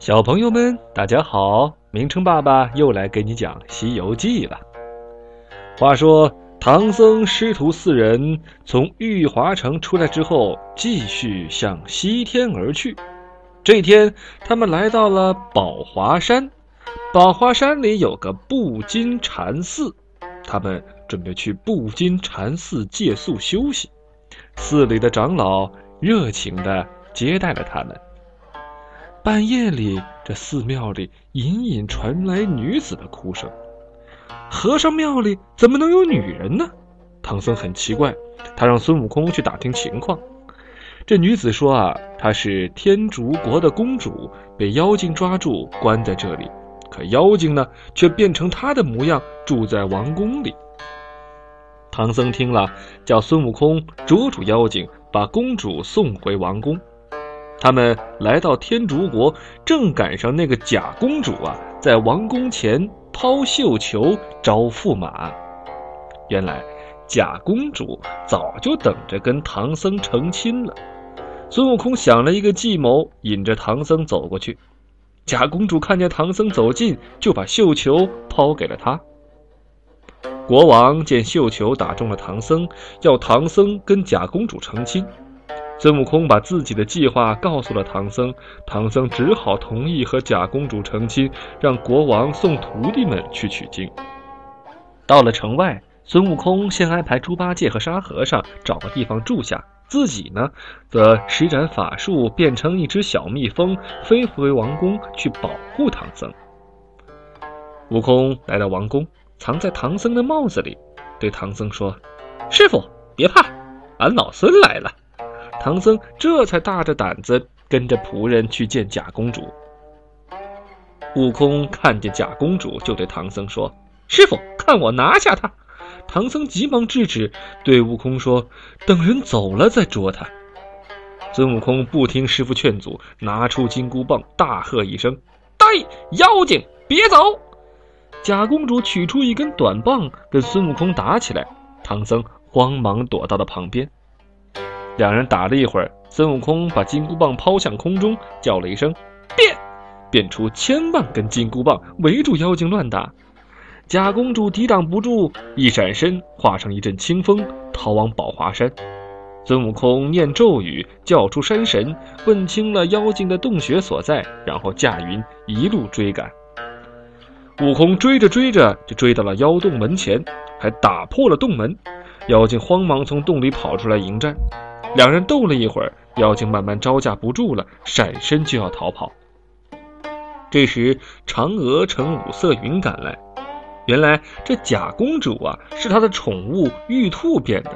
小朋友们，大家好！明成爸爸又来给你讲《西游记》了。话说，唐僧师徒四人从玉华城出来之后，继续向西天而去。这天，他们来到了宝华山。宝华山里有个布金禅寺，他们准备去布金禅寺借宿休息。寺里的长老热情地接待了他们。半夜里，这寺庙里隐隐传来女子的哭声。和尚庙里怎么能有女人呢？唐僧很奇怪，他让孙悟空去打听情况。这女子说：“啊，她是天竺国的公主，被妖精抓住，关在这里。可妖精呢，却变成她的模样，住在王宫里。”唐僧听了，叫孙悟空捉住妖精，把公主送回王宫。他们来到天竺国，正赶上那个假公主啊，在王宫前抛绣球招驸马。原来，假公主早就等着跟唐僧成亲了。孙悟空想了一个计谋，引着唐僧走过去。假公主看见唐僧走近，就把绣球抛给了他。国王见绣球打中了唐僧，要唐僧跟假公主成亲。孙悟空把自己的计划告诉了唐僧，唐僧只好同意和假公主成亲，让国王送徒弟们去取经。到了城外，孙悟空先安排猪八戒和沙和尚找个地方住下，自己呢，则施展法术变成一只小蜜蜂，飞回王宫去保护唐僧。悟空来到王宫，藏在唐僧的帽子里，对唐僧说：“师傅，别怕，俺老孙来了。”唐僧这才大着胆子跟着仆人去见假公主。悟空看见假公主，就对唐僧说：“师傅，看我拿下她！”唐僧急忙制止，对悟空说：“等人走了再捉他。”孙悟空不听师傅劝阻，拿出金箍棒，大喝一声：“呆，妖精，别走！”假公主取出一根短棒，跟孙悟空打起来。唐僧慌忙躲到了旁边。两人打了一会儿，孙悟空把金箍棒抛向空中，叫了一声“变”，变出千万根金箍棒围住妖精乱打。假公主抵挡不住，一闪身化成一阵清风，逃往宝华山。孙悟空念咒语，叫出山神，问清了妖精的洞穴所在，然后驾云一路追赶。悟空追着追着，就追到了妖洞门前，还打破了洞门。妖精慌忙从洞里跑出来迎战。两人斗了一会儿，妖精慢慢招架不住了，闪身就要逃跑。这时，嫦娥乘五色云赶来。原来这假公主啊，是她的宠物玉兔变的。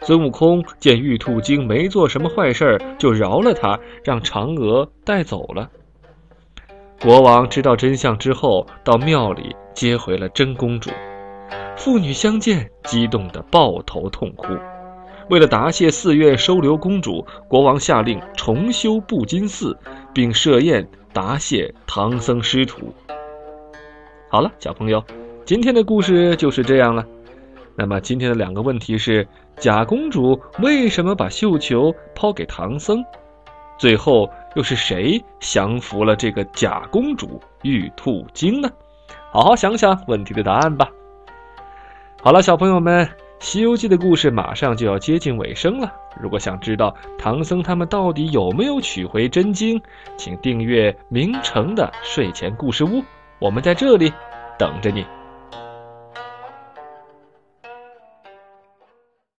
孙悟空见玉兔精没做什么坏事，就饶了她，让嫦娥带走了。国王知道真相之后，到庙里接回了真公主。父女相见，激动得抱头痛哭。为了答谢寺院收留公主，国王下令重修布金寺，并设宴答谢唐僧师徒。好了，小朋友，今天的故事就是这样了。那么今天的两个问题是：假公主为什么把绣球抛给唐僧？最后又是谁降服了这个假公主玉兔精呢？好好想想问题的答案吧。好了，小朋友们。《西游记》的故事马上就要接近尾声了。如果想知道唐僧他们到底有没有取回真经，请订阅明成的睡前故事屋，我们在这里等着你。